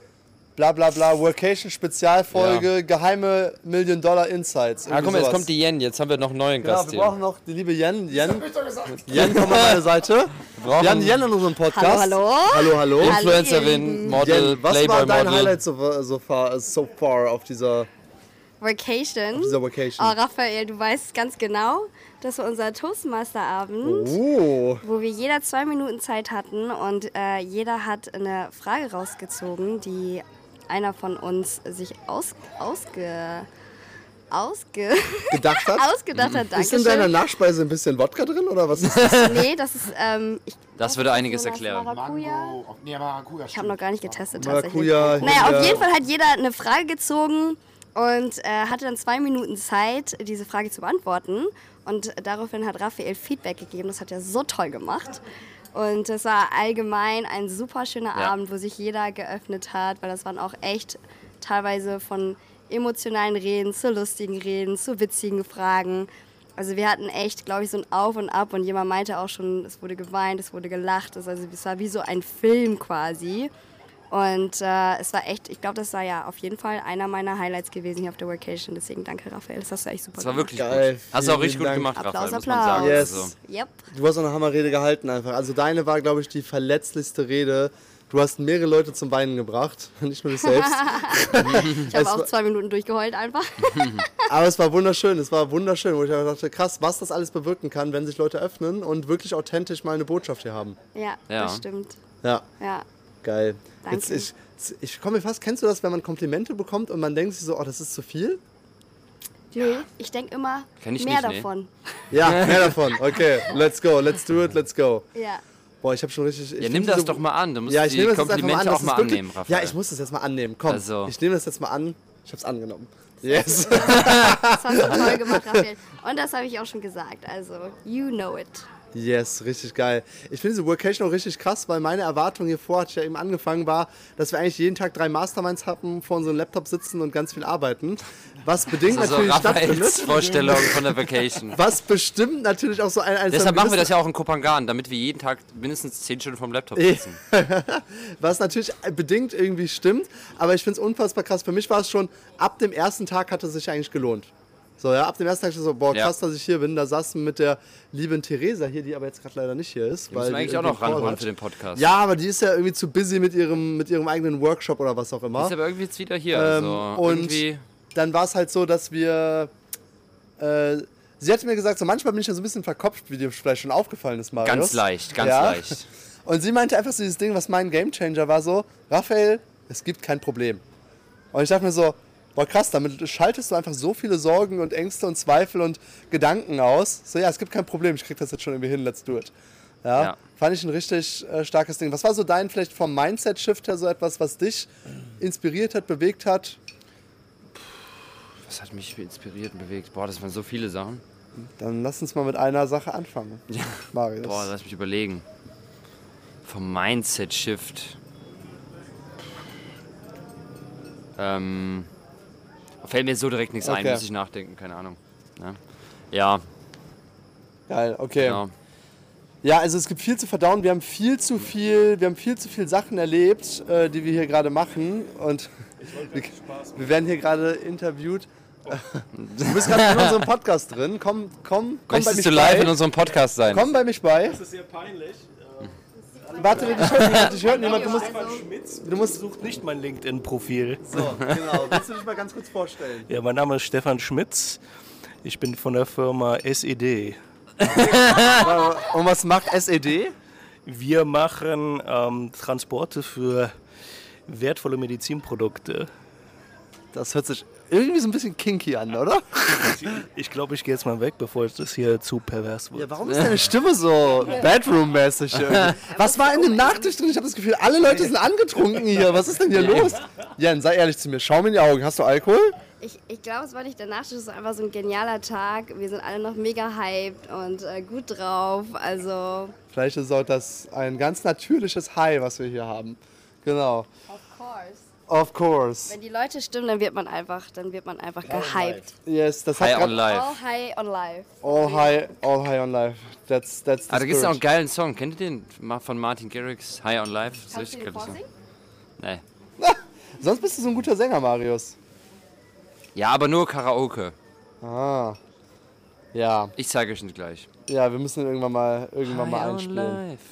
Bla bla bla, Workation Spezialfolge, geheime Million Dollar Insights. Ah, guck mal, jetzt kommt die Yen. Jetzt haben wir noch einen neuen Genau, Gast wir brauchen noch die liebe Yen. Yen, Yen komm auf meine Seite. Wir haben Yen in unserem Podcast. Hallo, hallo. Hallo, hallo. Influencerin, Model, Yen, was war dein. Highlight so, so, far, so far auf dieser, Vacation. dieser Vacation? Oh, Raphael, du weißt ganz genau, das war unser Toastmaster-Abend, Oh, wo wir jeder zwei Minuten Zeit hatten und äh, jeder hat eine Frage rausgezogen, die einer von uns sich aus, ausge, ausge, gedacht hat. ausgedacht hat. Ist in deiner Dankeschön. Nachspeise ein bisschen Wodka drin oder was ist das? Nee, das ist, ähm, ich, Das würde einiges sowas erklären. Maracuja. Mango. Nee, Maracuja. Ich habe noch gar nicht getestet tatsächlich. Maracuja, Naja, hier, auf jeden Fall hat jeder eine Frage gezogen und äh, hatte dann zwei Minuten Zeit, diese Frage zu beantworten. Und daraufhin hat Raphael Feedback gegeben. Das hat er so toll gemacht. Und es war allgemein ein super schöner Ja. Abend, wo sich jeder geöffnet hat, weil das waren auch echt teilweise von emotionalen Reden zu lustigen Reden, zu witzigen Fragen. Also wir hatten echt, glaube ich, so ein Auf und Ab und jemand meinte auch schon, es wurde geweint, es wurde gelacht. Also, es war wie so ein Film quasi. Und äh, es war echt, ich glaube, das war ja auf jeden Fall einer meiner Highlights gewesen hier auf der Vacation. Deswegen danke, Raphael. Das hast du echt super Das war gemacht. wirklich Geil, gut. Hast du auch richtig gut Dank. gemacht, Applaus, Raphael, muss man Applaus. sagen. Yes. Also, Yep. Du hast auch eine Hammerrede gehalten einfach. Also deine war, glaube ich, die verletzlichste Rede. Du hast mehrere Leute zum Weinen gebracht, nicht nur dich selbst. Ich habe auch zwei Minuten durchgeheult einfach. Aber es war wunderschön, es war wunderschön, wo ich einfach dachte, krass, was das alles bewirken kann, wenn sich Leute öffnen und wirklich authentisch mal eine Botschaft hier haben. Ja, Ja. das stimmt. Ja, Ja. Geil. Danke. Jetzt, ich, ich komme mir fast, kennst du das, wenn man Komplimente bekommt und man denkt sich so, oh, das ist zu viel? Nee, ich denke immer mehr nicht, nee. davon. Ja, mehr davon. Okay, let's go, let's do it, let's go. Ja. Boah, ich habe schon richtig... Ich ja, nimm das diese- doch mal an. Du musst Ja, ich die nehme das mal Komplimente an. auch das mal wirklich- annehmen, Raphael. Ja, ich muss das jetzt mal annehmen. Komm, Also. ich nehme das jetzt mal an. Ich habe es angenommen. Yes. Das hast du toll gemacht, Raphael. Und das habe ich auch schon gesagt. Also, you know it. Yes, richtig geil. Ich finde diese Workation auch richtig krass, weil meine Erwartung hier vor, hatte ich ja eben angefangen, war, dass wir eigentlich jeden Tag drei Masterminds hatten, vor unserem Laptop sitzen und ganz viel arbeiten. Was bedingt Also natürlich Raphaels. Vorstellung von der Vacation. Was bestimmt natürlich auch so ein, Deshalb machen wir das ja auch in Kopangan, damit wir jeden Tag mindestens 10 Stunden vom Laptop sitzen. Was natürlich bedingt irgendwie stimmt, aber ich finde es unfassbar krass. Für mich war es schon, ab dem ersten Tag hat es sich eigentlich gelohnt. So, ja, ab dem ersten Tag so, boah, Ja. krass, dass ich hier bin. Da saßen mit der lieben Theresa hier, die aber jetzt gerade leider nicht hier ist. Die müssen wir eigentlich die auch noch ranholen hat. für den Podcast. Ja, aber die ist ja irgendwie zu busy mit ihrem, mit ihrem eigenen Workshop oder was auch immer. Ist aber irgendwie jetzt wieder hier. Ähm, also und irgendwie. dann war es halt so, dass wir. Äh, sie hatte mir gesagt, so manchmal bin ich ja so ein bisschen verkopft, wie dir vielleicht schon aufgefallen ist, Marius. Ganz leicht, ganz Ja. leicht. Und sie meinte einfach so dieses Ding, was mein Gamechanger war, so: Raphael, es gibt kein Problem. Und ich dachte mir so: Boah, krass, damit schaltest du einfach so viele Sorgen und Ängste und Zweifel und Gedanken aus. So, ja, es gibt kein Problem, ich krieg das jetzt schon irgendwie hin, let's do it. Ja, Ja. fand ich ein richtig äh, starkes Ding. Was war so dein, vielleicht vom Mindset-Shift her, so etwas, was dich inspiriert hat, bewegt hat? Was hat mich inspiriert und bewegt? Boah, das waren so viele Sachen. Dann lass uns mal mit einer Sache anfangen. Marius. Boah, lass mich überlegen. Vom Mindset-Shift. Ähm, fällt mir so direkt nichts ein, Okay. muss ich nachdenken, keine Ahnung. Ja, ja Geil, okay. genau. Ja, also es gibt viel zu verdauen. Wir haben viel zu viel, wir haben viel zu viel Sachen erlebt, äh, die wir hier gerade machen. Und wir, wir werden hier gerade interviewt. Du bist gerade in unserem Podcast drin. Komm, komm, komm bei Möchtest mich du live bei. in unserem Podcast sein? Komm bei mich bei. Das ist sehr peinlich. Warte, dich hört. Dich hört niemand. Du musst, Schmitz du musst. sucht nicht mein LinkedIn-Profil. So, genau. Willst du dich mal ganz kurz vorstellen? Ja, mein Name ist Stefan Schmitz. Ich bin von der Firma SED. Und was macht SED? Wir machen ähm, Transporte für wertvolle Medizinprodukte. Das hört sich irgendwie so ein bisschen kinky an, oder? Ich glaube, ich gehe jetzt mal weg, bevor das hier zu pervers wird. Ja, warum ist deine Stimme so Bedroom-mäßig? irgendwie? Was war in dem Nachtisch drin? Ich habe das Gefühl, alle Leute sind angetrunken hier. Was ist denn hier los? Jan, sei ehrlich zu mir. Schau mir in die Augen. Hast du Alkohol? Ich, ich glaube, es war nicht der Nachtisch, es war einfach so ein genialer Tag. Wir sind alle noch mega hyped und äh, gut drauf. Also, Vielleicht ist auch das ein ganz natürliches High, was wir hier haben. Genau. of course. Of course. Wenn die Leute stimmen, dann wird man einfach, dann wird man einfach gehypt. Yes, das hat High on live. All high on live. All high, all high on life. That's, that's the Ah, da gibt es auch einen geilen Song. Kennt ihr den? Von Martin Garrix, High on Life. Das ist Kannst du richtig den geiler Song. vorsingen? Nee. Sonst bist du so ein guter Sänger, Marius. Ja, aber nur Karaoke. Ah. Ja, Ich zeige euch nicht gleich. ja, wir müssen ihn irgendwann mal, irgendwann mal einspielen. life.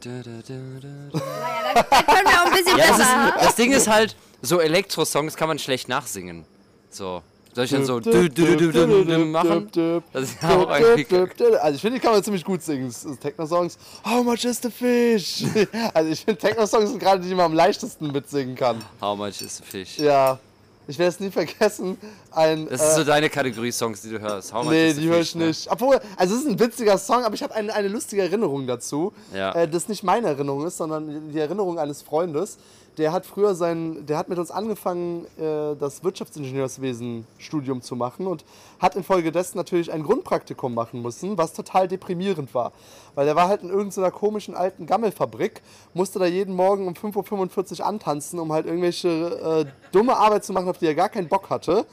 Da, da, da, da, da. Können wir auch ein bisschen Ja, das, ist, das Ding ist halt, so Elektro-Songs kann man schlecht nachsingen. So. Soll ich dann so machen? Das Also ich finde, die kann man ziemlich gut singen. Techno-Songs. How much is the fish? Also ich finde, Techno-Songs sind gerade die, die man am leichtesten mitsingen kann. How much is the fish? Ja. Ich werde es nie vergessen. Ein, Das ist so äh, deine Kategorie Songs, die du hörst. How Nee, die höre ich ne? nicht. Obwohl, also es ist ein witziger Song, aber ich habe eine, eine lustige Erinnerung dazu. Ja. Äh, das nicht meine Erinnerung ist, sondern die Erinnerung eines Freundes. Der hat früher sein, der hat mit uns angefangen, äh, das Wirtschaftsingenieurswesen-Studium zu machen und hat infolgedessen natürlich ein Grundpraktikum machen müssen, was total deprimierend war. Weil der war halt in irgendeiner komischen alten Gammelfabrik, musste da jeden Morgen um 5.45 Uhr antanzen, um halt irgendwelche äh, dumme Arbeit zu machen, auf die er gar keinen Bock hatte.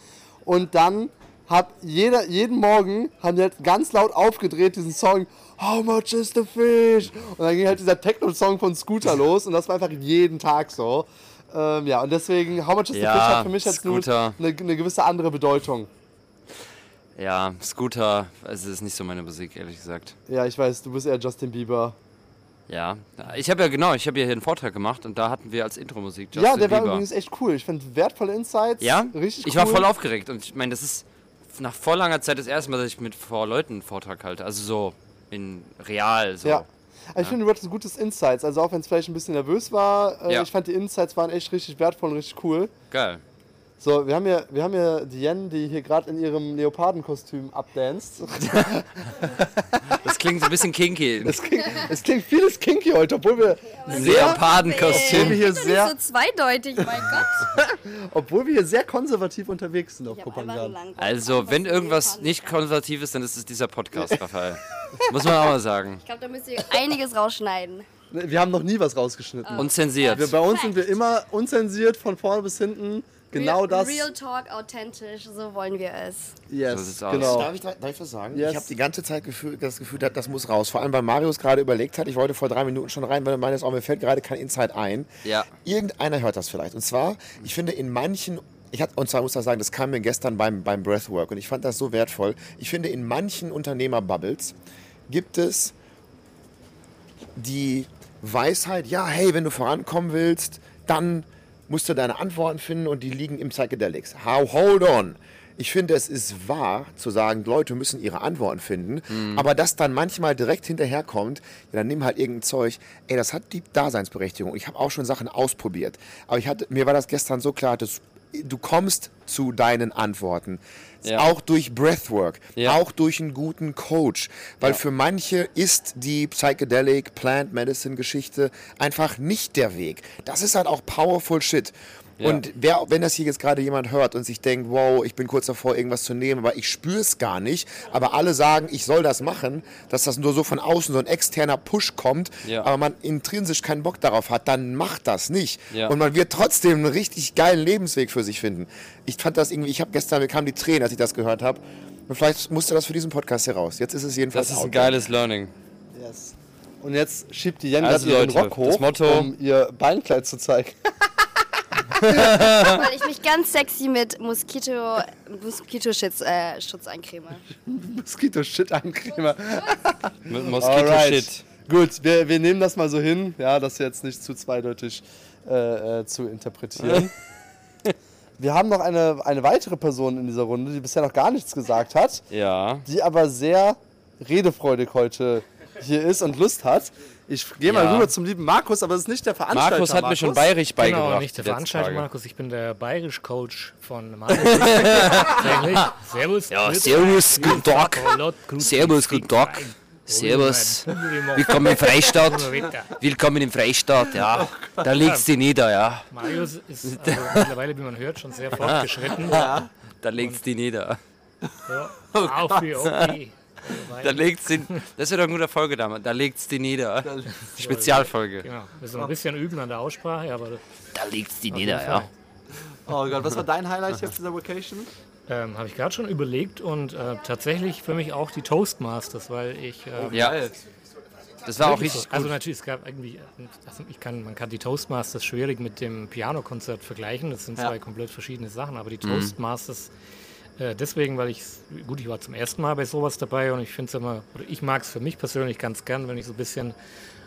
Und dann hat jeder, jeden Morgen haben die halt ganz laut aufgedreht diesen Song How much is the fish? Und dann ging halt dieser Techno-Song von Scooter los und das war einfach jeden Tag so. Ähm, ja, und deswegen How much is the Ja, fish hat für mich jetzt nur Scooter. eine, eine gewisse andere Bedeutung. Ja, Scooter, also ist nicht so meine Musik, ehrlich gesagt. Ja, ich weiß, du bist eher Justin Bieber. Ja, ich habe ja genau, ich habe ja hier einen Vortrag gemacht und da hatten wir als Intro-Musik Justin ja, der war Bieber. übrigens echt cool. Ich fand wertvolle Insights. Ja, richtig ich cool. war voll aufgeregt und ich meine, das ist nach voll langer Zeit das erste Mal, dass ich mit vor Leuten einen Vortrag halte. Also so in real, so. Ja. Also ich finde, du hattest gutes Insights. Also auch wenn es vielleicht ein bisschen nervös war, äh, Ja. ich fand die Insights waren echt richtig wertvoll und richtig cool. Geil. So, wir haben hier, wir haben hier die Yen, die hier gerade in ihrem Leopardenkostüm abdanzt. Das klingt so ein bisschen kinky. Es klingt, es klingt vieles kinky heute, obwohl wir, wir Leopardenkostüm. hier so sehr, zweideutig, mein Gott. obwohl wir hier sehr konservativ unterwegs sind auf Kopangan. Also, wenn irgendwas nicht konservativ ist, dann ist es dieser Podcast, Raphael. Muss man auch mal sagen. Ich glaube, da müsst ihr einiges rausschneiden. Wir haben noch nie was rausgeschnitten. Unzensiert. Wir, bei uns sind wir immer unzensiert von vorne bis hinten. Genau Real, das. Real Talk, authentisch, so wollen wir es. yes, So genau. Darf ich, darf ich was sagen? Yes. Ich habe die ganze Zeit Gefühl, das Gefühl, das, das muss raus. Vor allem, weil Marius gerade überlegt hat, ich wollte vor drei Minuten schon rein, weil er meines auch mir fällt gerade kein Insight ein. Ja. Irgendeiner hört das vielleicht. Und zwar, ich finde in manchen, ich hat, und zwar muss ich sagen, das kam mir gestern beim, beim Breathwork und ich fand das so wertvoll. Ich finde in manchen Unternehmerbubbles gibt es die Weisheit, ja, hey, wenn du vorankommen willst, dann musst du deine Antworten finden und die liegen im Psychedelics. How, hold on. Ich finde, es ist wahr zu sagen, Leute müssen ihre Antworten finden, aber dass dann manchmal direkt hinterherkommt, ja, dann nimm halt irgendein Zeug, ey, das hat die Daseinsberechtigung. Ich habe auch schon Sachen ausprobiert, aber ich hatte, mir war das gestern so klar, dass du kommst zu deinen Antworten. Ja. Auch durch Breathwork, Ja. auch durch einen guten Coach. Weil für manche ist die Psychedelic Plant Medicine Geschichte einfach nicht der Weg. Das ist halt auch powerful shit. Ja. Und wer, wenn das hier jetzt gerade jemand hört und sich denkt, wow, ich bin kurz davor, irgendwas zu nehmen, aber ich spüre es gar nicht, aber alle sagen, ich soll das machen, dass das nur so von außen so ein externer Push kommt, Ja. aber man intrinsisch keinen Bock darauf hat, dann macht das nicht. Ja. Und man wird trotzdem einen richtig geilen Lebensweg für sich finden. Ich fand das irgendwie, ich habe gestern, mir kamen die Tränen, als ich das gehört habe. Und vielleicht musste das für diesen Podcast heraus. Jetzt ist es jedenfalls Das ist ein geiles Learning. Yes. Und jetzt schiebt die Jen Also, gerade ihren Leute, Rock hoch, das Motto- um ihr Beinkleid zu zeigen. Weil ich mich ganz sexy mit Moskito, Moskitoschutz äh, Schutz eincreme. Mosquito-Shit eincremer. Mit Alright. Moskito-Shit. Gut, wir, wir nehmen das mal so hin, ja, das jetzt nicht zu zweideutig äh, äh, zu interpretieren. wir haben noch eine, eine weitere Person in dieser Runde, die bisher noch gar nichts gesagt hat, Ja. die aber sehr redefreudig heute hier ist und Lust hat. Ich gehe mal Ja. rüber zum lieben Markus, aber es ist nicht der Veranstalter. Markus hat mir schon Markus. bayerisch beigebracht. Genau, nicht der die Veranstalter. Markus, ich bin der bayerisch-Coach von Markus. Servus. Ja, servus, guten Tag. Servus, guten Tag. Servus. Willkommen im Freistaat. Willkommen im Freistaat, ja. Da legst du nieder, ja. Marius ist also mittlerweile, wie man hört, schon sehr fortgeschritten. Da legst du nieder. Ja. Oh Auf wie okay. Da legst du, das wird doch ein guter Folge damals. Da legst du nieder. Spezialfolge. Genau. Wir müssen noch ein bisschen üben an der Aussprache, aber Da du auf nieder, ja. Oh Gott, was war dein Highlight hier auf dieser Vacation? Ähm, Habe ich gerade schon überlegt und äh, tatsächlich für mich auch die Toastmasters, weil ich. Äh, Ja. Das war auch Wirklich so. richtig Also natürlich, es gab irgendwie, also ich kann, man kann die Toastmasters schwierig mit dem Pianokonzert vergleichen. Das sind Ja. zwei komplett verschiedene Sachen. Aber die Mhm. Äh, deswegen, weil ich, gut, ich war zum ersten Mal bei sowas dabei und ich finde es immer, ich mag es für mich persönlich ganz gern, wenn ich so ein bisschen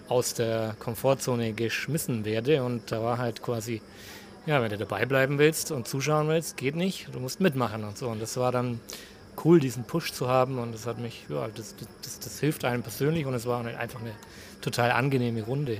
aus der Komfortzone geschmissen werde. Und da war halt quasi, ja, wenn du dabei bleiben willst und zuschauen willst, geht nicht. Du musst mitmachen und so. Und das war dann cool, diesen Push zu haben und das hat mich, ja, das, das, das hilft einem persönlich und es war einfach eine total angenehme Runde.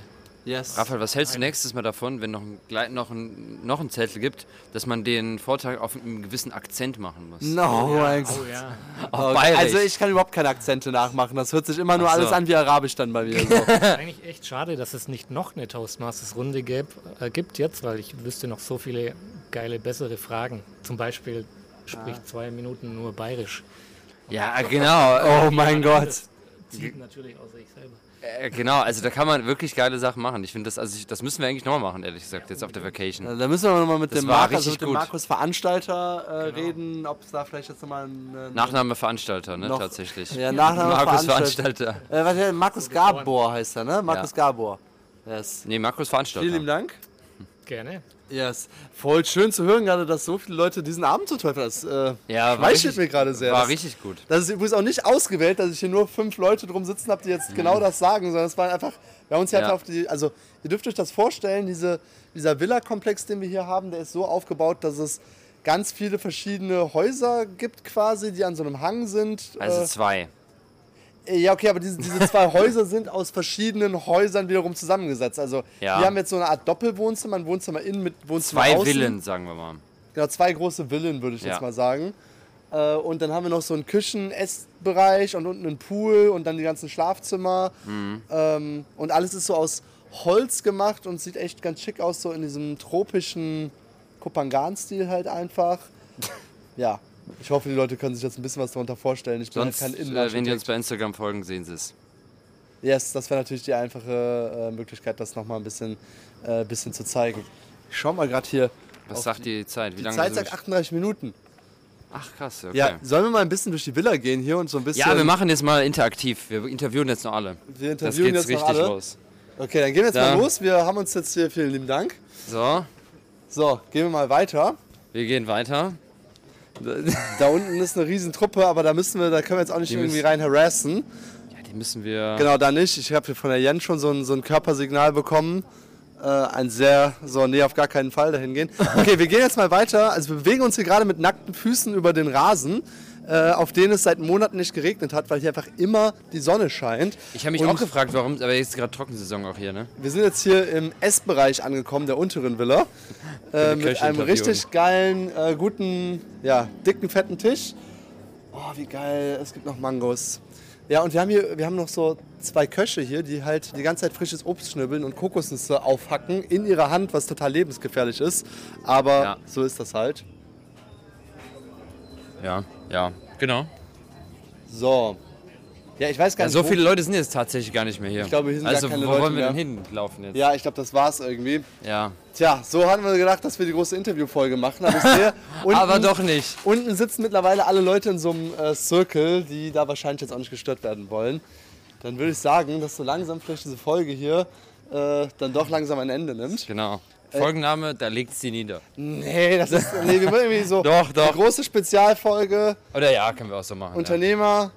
Yes. Raphael, was hältst du nächstes Mal davon, wenn noch ein, noch ein, noch ein Zettel gibt, dass man den Vortrag auf einen gewissen Akzent machen muss? No, mein Gott. Oh ja. Oh, Bayerisch. also ich kann überhaupt keine Akzente nachmachen. Das hört sich immer nur so. alles an wie Arabisch dann bei mir. So. Eigentlich echt schade, dass es nicht noch eine Toastmasters-Runde gäb, äh, gibt jetzt, weil ich wüsste noch so viele geile, bessere Fragen. Zum Beispiel spricht zwei Minuten nur bayerisch. Ja, genau. Oh mein Gott. Das zieht natürlich außer ich selber. Äh, genau, also da kann man wirklich geile Sachen machen. Ich finde das, also ich, das müssen wir eigentlich nochmal machen, ehrlich gesagt, jetzt auf der Vacation. Da müssen wir nochmal mit Das dem, war Markus, also mit dem. Markus Veranstalter äh, reden, ob es da vielleicht jetzt nochmal ein... Nachname Veranstalter, ne, Noch- tatsächlich. Ja, Nachname Markus Veranstalter. Veranstalter. Äh, warte, Markus Gabor heißt er, ne? Markus Gabor. Yes. Nee, Markus Veranstalter. Vielen lieben Dank. Gerne. Yes. Voll schön zu hören gerade, dass so viele Leute diesen Abend so toll fanden. Das äh, Ja, richtig- mir gerade sehr. War das, richtig gut. Das ist übrigens auch nicht ausgewählt, dass ich hier nur fünf Leute drum sitzen habe, die jetzt genau das sagen, sondern es war einfach, wir haben uns hier Mhm. Ja. einfach auf die, also ihr dürft euch das vorstellen, diese, dieser Villa-Komplex, den wir hier haben, der ist so aufgebaut, dass es ganz viele verschiedene Häuser gibt quasi, die an so einem Hang sind. Also Äh, zwei. Ja, okay, aber diese, diese zwei Häuser sind aus verschiedenen Häusern wiederum zusammengesetzt. Also Ja. wir haben jetzt so eine Art Doppelwohnzimmer, ein Wohnzimmer innen mit Wohnzimmer Zwei außen. Villen, sagen wir mal. Genau, zwei große Villen, würde ich Ja. jetzt mal sagen. Äh, und dann haben wir noch so einen Küchen-Essbereich und unten einen Pool und dann die ganzen Schlafzimmer. Mhm. Ähm, und alles ist so aus Holz gemacht und sieht echt ganz schick aus, so in diesem tropischen Kopangan-Stil halt einfach. ja, ich hoffe, die Leute können sich jetzt ein bisschen was darunter vorstellen. Ich bin Sonst, halt kein äh, wenn die uns bei Instagram folgen, sehen sie es. Yes, das wäre natürlich die einfache äh, Möglichkeit, das nochmal ein bisschen, äh, bisschen zu zeigen. Ich schau mal gerade hier. Was sagt die Zeit? Wie Die lange Zeit sagt 38 Minuten. Ach krass, okay. Ja, sollen wir mal ein bisschen durch die Villa gehen hier und so ein bisschen. Ja, wir machen jetzt mal interaktiv. Wir interviewen jetzt noch alle. Wir Das interviewen geht's jetzt noch richtig alle. los. Okay, dann gehen wir jetzt Da. mal los. Wir haben uns jetzt hier, vielen lieben Dank. So, So, gehen wir mal weiter. wir gehen weiter. Da unten ist eine Riesentruppe, aber da müssen wir, da können wir jetzt auch nicht Die irgendwie rein harassen. Ja, die müssen wir. Genau, da nicht. Ich habe hier von der Jen schon so ein, so ein Körpersignal bekommen. Äh, ein sehr, so, nee, auf gar keinen Fall dahin gehen. Okay, wir gehen jetzt mal weiter. Also wir bewegen uns hier gerade mit nackten Füßen über den Rasen, auf den es seit Monaten nicht geregnet hat, weil hier einfach immer die Sonne scheint. Ich habe mich Und auch gefragt, warum, aber jetzt ist gerade Trockensaison auch hier, ne? Wir sind jetzt hier im Essbereich angekommen, der unteren Villa. Äh, mit einem richtig geilen, äh, guten, ja, dicken, fetten Tisch. Oh, wie geil. Es gibt noch Mangos. Ja, und wir haben hier, wir haben noch so zwei Köche hier, die halt die ganze Zeit frisches Obst schnibbeln und Kokosnüsse aufhacken in ihrer Hand, was total lebensgefährlich ist. Aber Ja. so ist das halt. Ja, ja, genau. So. Ja, ich weiß gar Ja, nicht. so wo- viele Leute sind jetzt tatsächlich gar nicht mehr hier. Ich glaube, hier sind gar also, keine wo Leute wollen wir mehr. denn hinlaufen jetzt? Ja, ich glaube, das war's irgendwie. Ja. Tja, so hatten wir gedacht, dass wir die große Interviewfolge machen. Aber sehe, unten, Aber doch nicht. Unten sitzen mittlerweile alle Leute in so einem äh, Circle, die da wahrscheinlich jetzt auch nicht gestört werden wollen. Dann würde ich sagen, dass so langsam vielleicht diese Folge hier äh, dann doch langsam ein Ende nimmt. Genau. Äh, Folgenname, da legt sie nieder. Nee, das ist. Nee, wir wollen irgendwie so. Doch, doch. Eine große Spezialfolge. Oder ja, können wir auch so machen. Unternehmer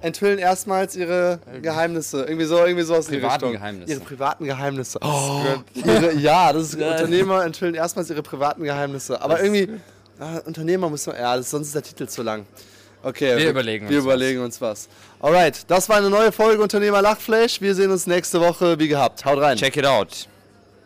enthüllen erstmals ihre Geheimnisse. Irgendwie so, irgendwie in die Privaten Richtung. Geheimnisse. Ihre privaten Geheimnisse. Oh, ihre, ja, das ist Ja. Unternehmer enthüllen erstmals ihre privaten Geheimnisse. Aber Das irgendwie, ah, Unternehmer muss man, ja, das, sonst ist der Titel zu lang. Okay, Wir überlegen wir uns überlegen uns was. Alright, das war eine neue Folge Unternehmer Lachfleisch. Wir sehen uns nächste Woche wie gehabt. Haut rein. Check it out.